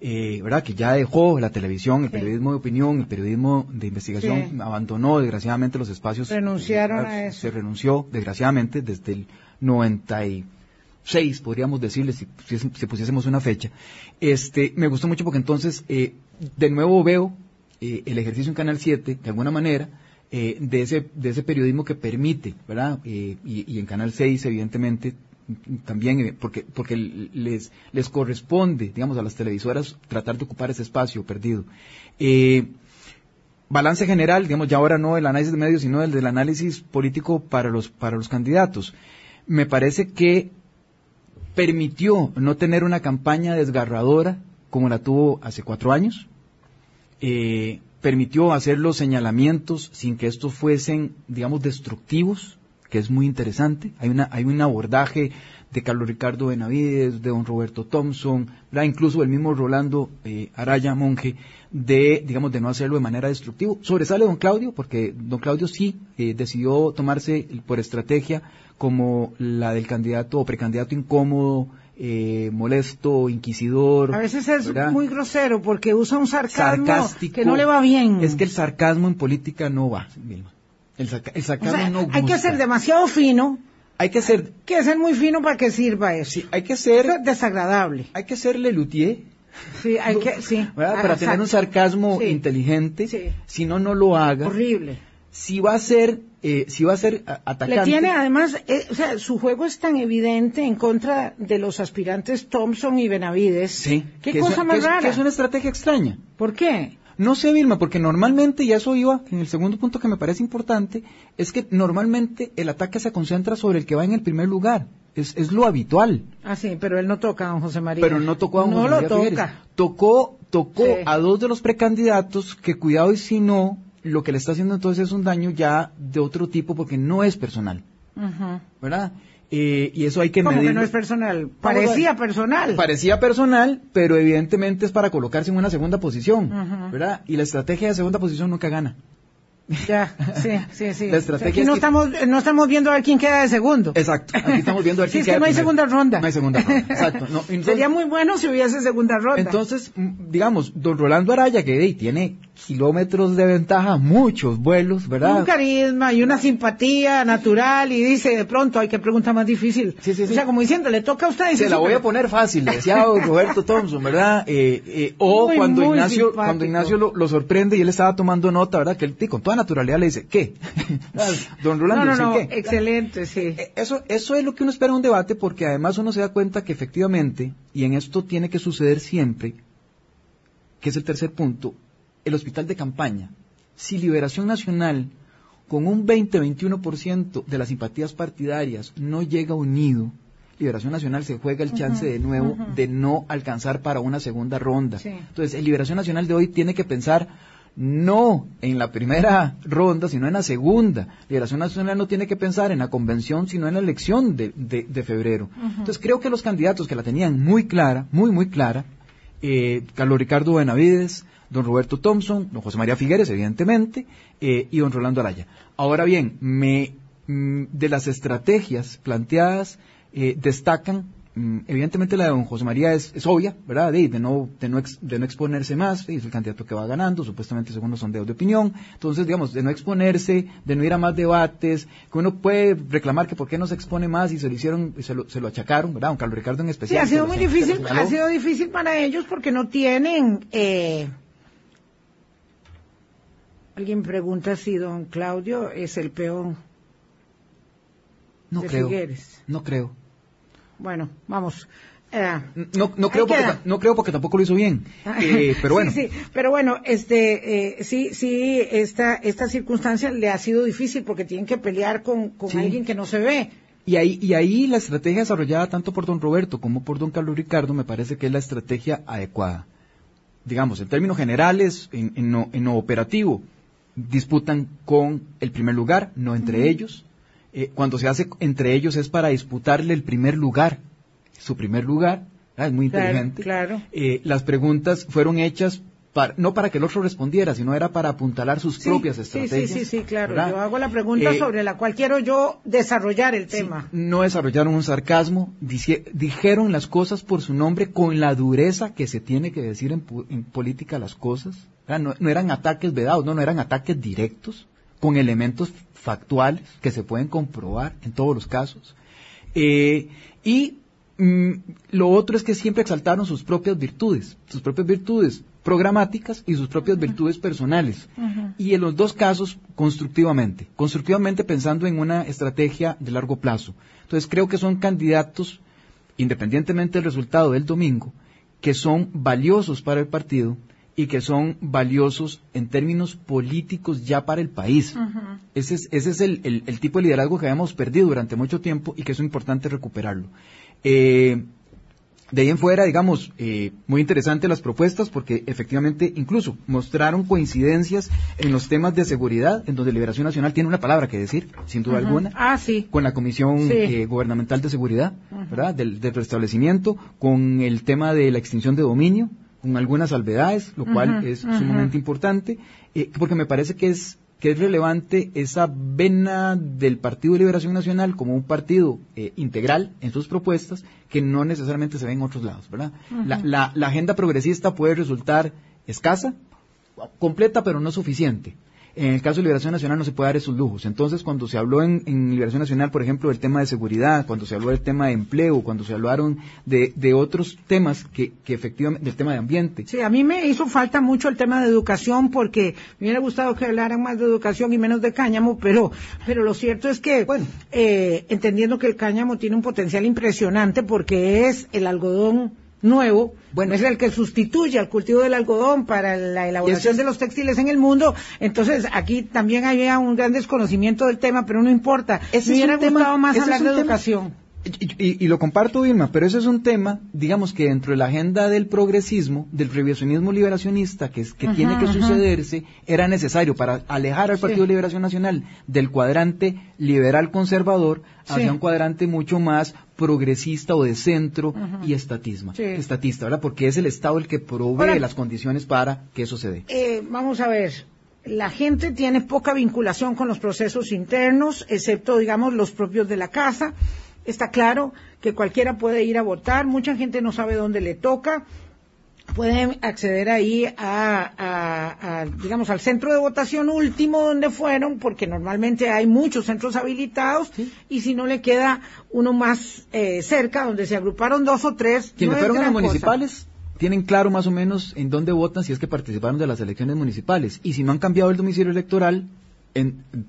Eh, ¿verdad? Que ya dejó la televisión, el periodismo de opinión, el periodismo de investigación, Sí. abandonó desgraciadamente los espacios. Renunciaron eh, a eso. Se renunció desgraciadamente desde el 96, podríamos decirle, si, si, si pusiésemos una fecha. Este, me gustó mucho porque entonces, eh, de nuevo veo eh, el ejercicio en Canal 7, de alguna manera, eh, de, ese, de ese periodismo que permite, ¿verdad? Eh, y, y en Canal 6, evidentemente, también, eh, porque, porque les, les corresponde, digamos, a las televisoras tratar de ocupar ese espacio perdido. Eh, balance general, digamos, ya ahora no el análisis de medios, sino el del análisis político para los, para los candidatos. Me parece que permitió no tener una campaña desgarradora como la tuvo hace cuatro años. Eh, permitió hacer los señalamientos sin que estos fuesen, digamos, destructivos, que es muy interesante. Hay, una, hay un abordaje de Carlos Ricardo Benavides, de don Roberto Thompson, ¿verdad? incluso el mismo Rolando eh, Araya Monge, de, digamos, de no hacerlo de manera destructiva. Sobresale don Claudio, porque don Claudio sí eh, decidió tomarse por estrategia como la del candidato o precandidato incómodo, eh, molesto, inquisidor. A veces es ¿verdad? muy grosero porque usa un sarcasmo sarcástico. que no le va bien. Es que el sarcasmo en política no va, Vilma. El, sarca- el O sarcasmo sea, no hay que ser demasiado fino, Hay que ser, hay que ser muy fino para que sirva eso. sí, hay que ser, es desagradable. hay que ser Lelutier, Sí, hay que, sí. ¿verdad? Ah, Para tener un sarcasmo Sí. inteligente. Sí. Si no, no lo haga. Horrible. Si va a ser, eh, si va a ser atacante. Le tiene además, eh, o sea, su juego es tan evidente en contra de los aspirantes Thompson y Benavides. Sí. Qué que cosa más que es- rara. que es una estrategia extraña. ¿Por qué? No sé, Vilma, porque normalmente, y eso iba, en el segundo punto que me parece importante, es que normalmente el ataque se concentra sobre el que va en el primer lugar. Es, es lo habitual. Ah, sí, pero él no toca a don José María. Pero no tocó a don No José lo María Figueres. toca. Tocó, tocó Sí. a dos de los precandidatos que cuidado y si no, lo que le está haciendo entonces es un daño ya de otro tipo porque no es personal. ¿verdad? Eh, y eso hay que ¿Cómo que no es personal? Parecía personal. Parecía personal, pero evidentemente es para colocarse en una segunda posición. ¿verdad? Y la estrategia de segunda posición nunca gana. Ya, sí, sí, sí. La estrategia Aquí es no que- estamos, no estamos viendo a ver quién queda de segundo. Exacto. Aquí estamos viendo a ver Sí, quién es que queda no hay primero. segunda ronda. No hay segunda ronda. Exacto. No, entonces- Sería muy bueno si hubiese segunda ronda. Entonces, mm, digamos, don Rolando Araya, que de, tiene kilómetros de ventaja, muchos vuelos, ¿verdad? un carisma y una simpatía natural y dice de pronto hay que pregunta más difícil. Sí, sí, sí. O sea, como diciendo, le toca a usted. dice, Se la voy a poner fácil, decía Roberto Thompson, ¿verdad? Eh, eh, o Muy, cuando muy Ignacio, cuando Ignacio lo, sorprende y él estaba tomando nota, ¿verdad? Que él con toda naturalidad le dice, ¿qué? don Rolando, No, no, ¿sí no, qué? excelente, sí. Eh, Eso, eso es lo que uno espera en un debate porque además uno se da cuenta que efectivamente, y en esto tiene que suceder siempre, que es el tercer punto, el hospital de campaña. Si Liberación Nacional, con un 20-21% de las simpatías partidarias, no llega unido, Liberación Nacional se juega el chance de nuevo de no alcanzar para una segunda ronda. Sí. Entonces, el Liberación Nacional de hoy tiene que pensar no en la primera ronda, sino en la segunda. Liberación Nacional no tiene que pensar en la convención, sino en la elección de, de- de febrero. Entonces creo que los candidatos que la tenían muy clara, muy, muy clara, eh, Carlos Ricardo Benavides, don Roberto Thompson, don José María Figueres, evidentemente, eh, y don Rolando Araya. Ahora bien, me, mm, de las estrategias planteadas eh, destacan Mm, evidentemente la de don José María es, obvia, ¿verdad? De, no, de, no de no exponerse más, es el candidato que va ganando, supuestamente según los sondeos de opinión. Entonces, digamos, de no exponerse, de no ir a más debates, que uno puede reclamar que por qué no se expone más y se lo hicieron, se lo, se lo achacaron, ¿verdad? Don Carlos Ricardo en especial. Sí, ha sido muy difícil, ha sido difícil para ellos porque no tienen, eh... Alguien pregunta si don Claudio es el peón. No creo. No creo. Bueno, vamos. Eh, no, no, creo porque, no creo porque tampoco lo hizo bien. Eh, pero bueno. Sí, pero bueno, este, eh, sí, sí, esta, esta circunstancia le ha sido difícil porque tienen que pelear con, con alguien que no se ve. Y ahí, y ahí la estrategia desarrollada tanto por don Roberto como por don Carlos Ricardo me parece que es la estrategia adecuada. Digamos, en términos generales, en, en, lo, operativo, disputan con el primer lugar, no entre ellos. Eh, cuando se hace entre ellos es para disputarle el primer lugar, su primer lugar, es muy inteligente. Claro, eh, las preguntas fueron hechas no para que el otro respondiera, sino era para apuntalar sus propias estrategias. Sí, sí, sí, claro. Yo hago la pregunta eh, sobre la cual quiero yo desarrollar el tema. no desarrollaron un sarcasmo, dijeron las cosas por su nombre con la dureza que se tiene que decir en, política las cosas. No, no, eran ataques vedados, no, no eran ataques directos con elementos factuales que se pueden comprobar en todos los casos. Eh, y mm, lo otro es que siempre exaltaron sus propias virtudes, sus propias virtudes programáticas y sus propias virtudes personales. Y en los dos casos, constructivamente, constructivamente pensando en una estrategia de largo plazo. Entonces creo que son candidatos, independientemente del resultado del domingo, que son valiosos para el partido y que son valiosos en términos políticos ya para el país. Ese es, ese es el, el, tipo de liderazgo que habíamos perdido durante mucho tiempo y que es importante recuperarlo. Eh, de ahí en fuera, digamos, eh, muy interesantes las propuestas porque efectivamente incluso mostraron coincidencias en los temas de seguridad, en donde Liberación Nacional tiene una palabra que decir, sin duda alguna, ah, sí. con la Comisión eh, Gubernamental de Seguridad, ¿verdad? Del, del restablecimiento, con el tema de la extinción de dominio, con algunas salvedades, lo cual es sumamente importante, eh, porque me parece que es que es relevante esa vena del Partido de Liberación Nacional como un partido eh, integral en sus propuestas que no necesariamente se ve en otros lados, ¿verdad? la, la, agenda progresista puede resultar escasa, completa pero no suficiente. En el caso de Liberación Nacional no se puede dar esos lujos. Entonces, cuando se habló en, Liberación Nacional, por ejemplo, del tema de seguridad, cuando se habló del tema de empleo, cuando se hablaron de, de otros temas que, que, efectivamente, del tema de ambiente. Sí, a mí me hizo falta mucho el tema de educación porque me hubiera gustado que hablaran más de educación y menos de cáñamo, pero, pero lo cierto es que, bueno, eh, entendiendo que el cáñamo tiene un potencial impresionante porque es el algodón nuevo, bueno, es el que sustituye al cultivo del algodón para la elaboración de los textiles en el mundo. Entonces, aquí también había un gran desconocimiento del tema, pero no importa. Me hubiera gustado más hablar de educación. Y, lo comparto, Vilma, pero ese es un tema, digamos que dentro de la agenda del progresismo, del revisionismo liberacionista que, que tiene que sucederse, era necesario para alejar al Partido de Liberación Nacional del cuadrante liberal conservador hacia un cuadrante mucho más progresista o de centro y estatismo, estatista, ¿verdad? Porque es el Estado el que provee las condiciones para que eso se dé. Eh, vamos a ver, la gente tiene poca vinculación con los procesos internos, excepto, digamos, los propios de la casa está claro que cualquiera puede ir a votar, mucha gente no sabe dónde le toca, pueden acceder ahí a, digamos, al centro de votación último donde fueron, porque normalmente hay muchos centros habilitados, y si no le queda uno más eh, cerca, donde se agruparon dos o tres. Quienes fueron a los municipales tienen claro más o menos en dónde votan si es que participaron de las elecciones municipales, y si no han cambiado el domicilio electoral,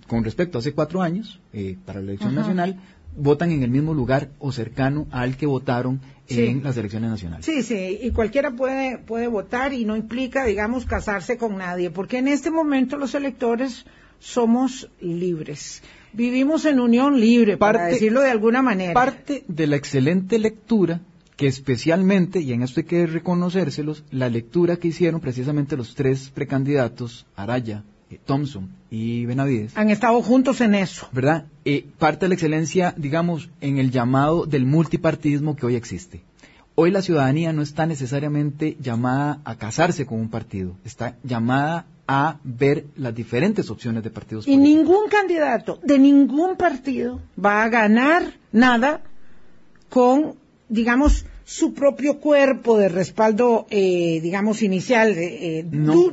con respecto a hace cuatro años, eh, para la elección nacional, votan en el mismo lugar o cercano al que votaron en las elecciones nacionales. Sí, sí, y cualquiera puede, puede votar y no implica, digamos, casarse con nadie, porque en este momento los electores somos libres. Vivimos en unión libre, para decirlo de alguna manera. Parte de la excelente lectura que especialmente, y en esto hay que reconocérselos, la lectura que hicieron precisamente los tres precandidatos, Araya, Thompson y Benavides. Han estado juntos en eso. ¿Verdad? Eh, parte de la excelencia, digamos, en el llamado del multipartidismo que hoy existe. Hoy la ciudadanía no está necesariamente llamada a casarse con un partido, está llamada a ver las diferentes opciones de partidos y ningún candidato de ningún partido va a ganar nada con, digamos, su propio cuerpo de respaldo, eh, digamos, inicial, eh,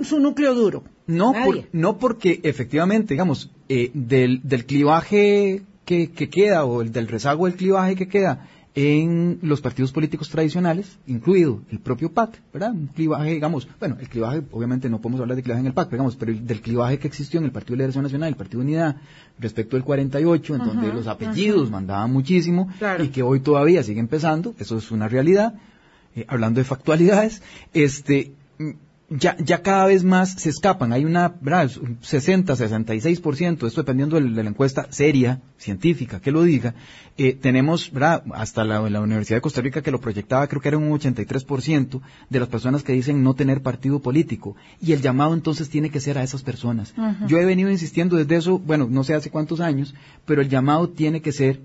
su núcleo duro. No, no porque efectivamente, digamos, eh, del, del clivaje que, que, queda o el del rezago del clivaje que queda en los partidos políticos tradicionales, incluido el propio PAC, ¿verdad? Un clivaje, digamos, bueno, el clivaje, obviamente no podemos hablar de clivaje en el PAC, digamos, pero del clivaje que existió en el Partido de Liberación Nacional, el Partido de Unidad, respecto del 48, en donde los apellidos mandaban muchísimo y que hoy todavía sigue empezando, eso es una realidad, eh, hablando de factualidades, este, ya, ya cada vez más se escapan. Hay una, ¿verdad? 60, 66%, esto dependiendo de la encuesta seria, científica, que lo diga. Eh, tenemos, ¿verdad? Hasta la, Universidad de Costa Rica que lo proyectaba, creo que era un 83% de las personas que dicen no tener partido político. Y el llamado entonces tiene que ser a esas personas. Yo he venido insistiendo desde eso, bueno, no sé hace cuántos años, pero el llamado tiene que ser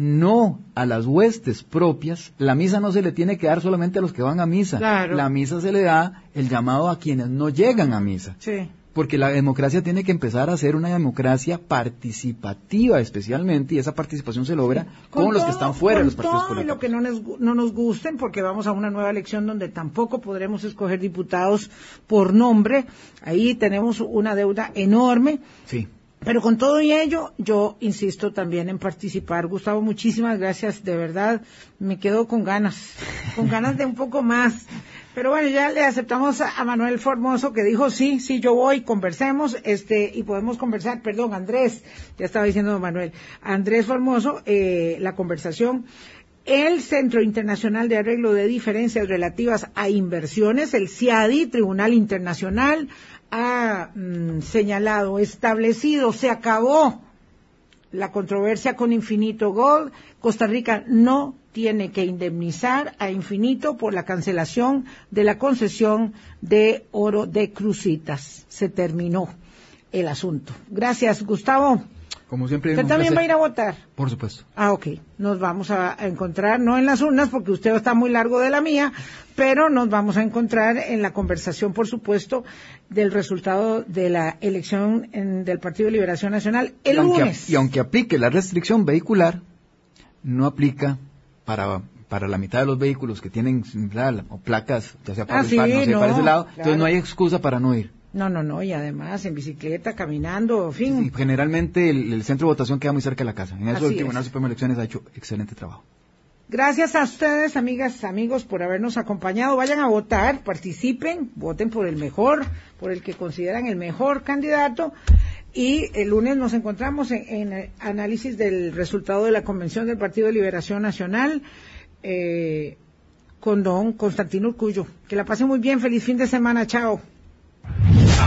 no a las huestes propias, la misa no se le tiene que dar solamente a los que van a misa. La misa se le da el llamado a quienes no llegan a misa. Sí. Porque la democracia tiene que empezar a ser una democracia participativa especialmente y esa participación se logra con, los que están fuera de los partidos políticos. lo que no nos, no nos gusten porque vamos a una nueva elección donde tampoco podremos escoger diputados por nombre. Ahí tenemos una deuda enorme. Sí. Pero con todo y ello, yo insisto también en participar. Gustavo, muchísimas gracias, de verdad, me quedo con ganas, con ganas de un poco más. Pero bueno, ya le aceptamos a, Manuel Formoso que dijo sí, sí, yo voy, conversemos, este, y podemos conversar, perdón, Andrés, ya estaba diciendo Manuel, Andrés Formoso, eh, la conversación. El Centro Internacional de Arreglo de Diferencias Relativas a Inversiones, el CIADI, Tribunal Internacional, ha mm, señalado, establecido, se acabó la controversia con Infinito Gold. Costa Rica no tiene que indemnizar a Infinito por la cancelación de la concesión de oro de Crucitas. Se terminó el asunto. Gracias, Gustavo. Como siempre. ¿Usted también va a ir a votar? Por supuesto. Ah, ok. Nos vamos a, encontrar, no en las urnas, porque usted está muy largo de la mía, pero nos vamos a encontrar en la conversación, por supuesto, del resultado de la elección del Partido de Liberación Nacional el lunes. y aunque aplique la restricción vehicular, no aplica para para la mitad de los vehículos que tienen o placas, ya sea para, ah, el no, para ese lado, entonces no hay excusa para no ir. No, no, no, y además en bicicleta, caminando, en fin. generalmente el, centro de votación queda muy cerca de la casa. En eso el Tribunal Supremo de Elecciones ha hecho excelente trabajo. Gracias a ustedes, amigas, amigos, por habernos acompañado. Vayan a votar, participen, voten por el mejor, por el que consideran el mejor candidato. Y el lunes nos encontramos en, el análisis del resultado de la convención del Partido de Liberación Nacional eh, con don Constantino Urcullo. Que la pasen muy bien, feliz fin de semana, chao.